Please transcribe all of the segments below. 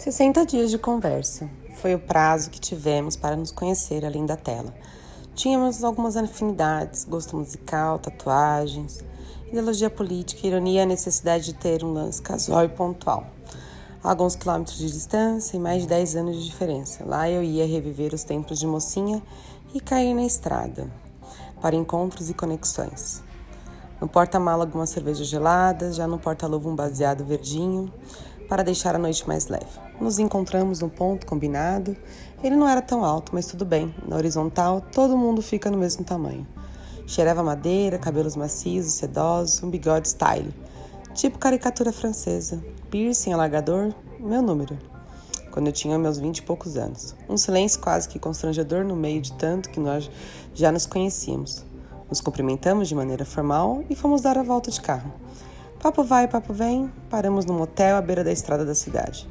60 dias de conversa. Foi o prazo que tivemos para nos conhecer além da tela. Tínhamos algumas afinidades, gosto musical, tatuagens, ideologia política, ironia e a necessidade de ter um lance casual e pontual. alguns quilômetros de distância e mais de 10 anos de diferença. Lá eu ia reviver os tempos de mocinha e cair na estrada, para encontros e conexões. No porta-mala algumas cervejas geladas, já no porta-luva um baseado verdinho, para deixar a noite mais leve. Nos encontramos no ponto combinado. Ele não era tão alto, mas tudo bem. Na horizontal, todo mundo fica no mesmo tamanho. Cheirava madeira, cabelos macios sedosos, um bigode style. Tipo caricatura francesa. Piercing, alargador, meu número. Quando eu tinha meus vinte e poucos anos. Um silêncio quase que constrangedor no meio de tanto que nós já nos conhecíamos. Nos cumprimentamos de maneira formal e fomos dar a volta de carro. Papo vai, papo vem, paramos no motel à beira da estrada da cidade.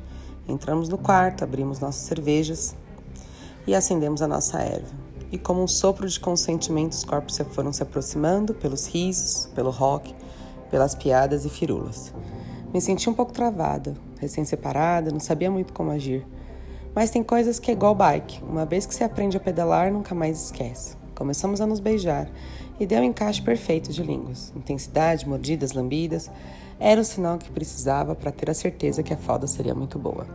Entramos no quarto, abrimos nossas cervejas e acendemos a nossa erva. E como um sopro de consentimento, os corpos se foram se aproximando pelos risos, pelo rock, pelas piadas e firulas. Me senti um pouco travada, recém-separada, não sabia muito como agir. Mas tem coisas que é igual bike. Uma vez que se aprende a pedalar, nunca mais esquece. Começamos a nos beijar e deu um encaixe perfeito de línguas. Intensidade, mordidas, lambidas. Era o sinal que precisava para ter a certeza que a falda seria muito boa.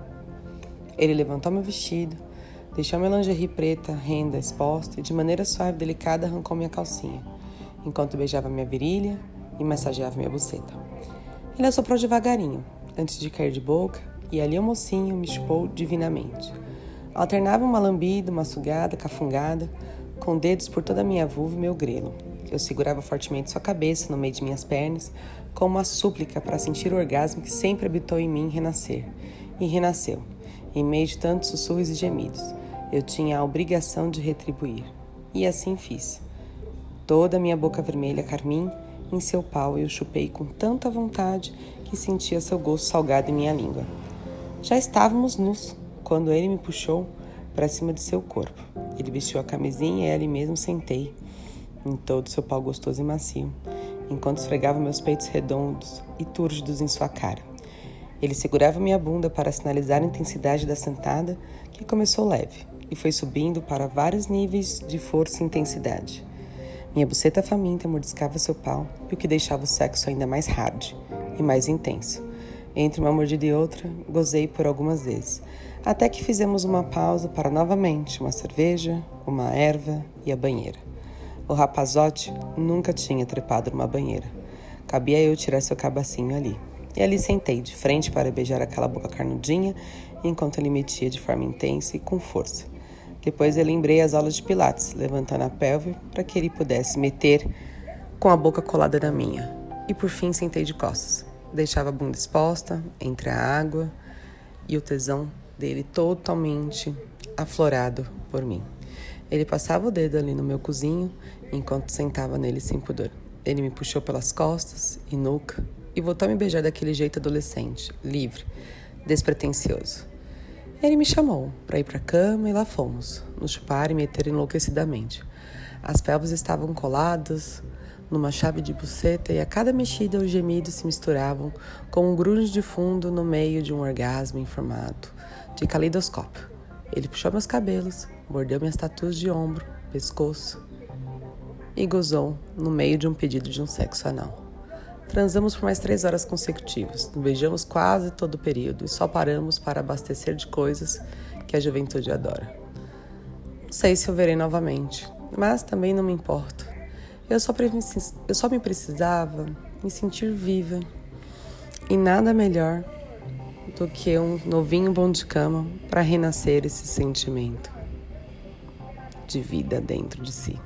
Ele levantou meu vestido, deixou minha lingerie preta, renda, exposta e de maneira suave e delicada arrancou minha calcinha, enquanto beijava minha virilha e massageava minha buceta. Ele assoprou devagarinho, antes de cair de boca, e ali o mocinho me chupou divinamente. Alternava uma lambida, uma sugada, cafungada, com dedos por toda a minha vulva e meu grelo. Eu segurava fortemente sua cabeça no meio de minhas pernas, como uma súplica para sentir o orgasmo que sempre habitou em mim renascer. E renasceu, em meio de tantos sussurros e gemidos. Eu tinha a obrigação de retribuir. E assim fiz. Toda a minha boca vermelha carmim em seu pau eu chupei com tanta vontade que sentia seu gosto salgado em minha língua. Já estávamos nus quando ele me puxou para cima de seu corpo. Ele vestiu a camisinha e ali mesmo sentei, em todo seu pau gostoso e macio, enquanto esfregava meus peitos redondos e túrgidos em sua cara. Ele segurava minha bunda para sinalizar a intensidade da sentada, que começou leve e foi subindo para vários níveis de força e intensidade. Minha buceta faminta mordiscava seu pau, e o que deixava o sexo ainda mais hard e mais intenso. Entre uma mordida e outra, gozei por algumas vezes, até que fizemos uma pausa para novamente uma cerveja, uma erva e a banheira. O rapazote nunca tinha trepado numa banheira. Cabia eu tirar seu cabacinho ali. E ali sentei, de frente para beijar aquela boca carnudinha, enquanto ele metia de forma intensa e com força. Depois eu lembrei as aulas de pilates, levantando a pelve para que ele pudesse meter com a boca colada na minha. E por fim sentei de costas. Deixava a bunda exposta entre a água e o tesão dele totalmente aflorado por mim. Ele passava o dedo ali no meu cozinho enquanto sentava nele sem pudor. Ele me puxou pelas costas e nuca e voltou a me beijar daquele jeito adolescente, livre, despretensioso. Ele me chamou para ir para a cama e lá fomos, nos chupar e meter enlouquecidamente. As pelvis estavam coladas numa chave de buceta e a cada mexida os gemidos se misturavam com um grunge de fundo no meio de um orgasmo em formato de calidoscópio. Ele puxou meus cabelos, mordeu minhas tatuas de ombro, pescoço e gozou no meio de um pedido de um sexo anal. Transamos por mais três horas consecutivas, beijamos quase todo o período e só paramos para abastecer de coisas que a juventude adora. Não sei se eu verei novamente, mas também não me importo. Eu só, eu só me precisava me sentir viva e nada melhor do que um novinho bom de cama para renascer esse sentimento de vida dentro de si.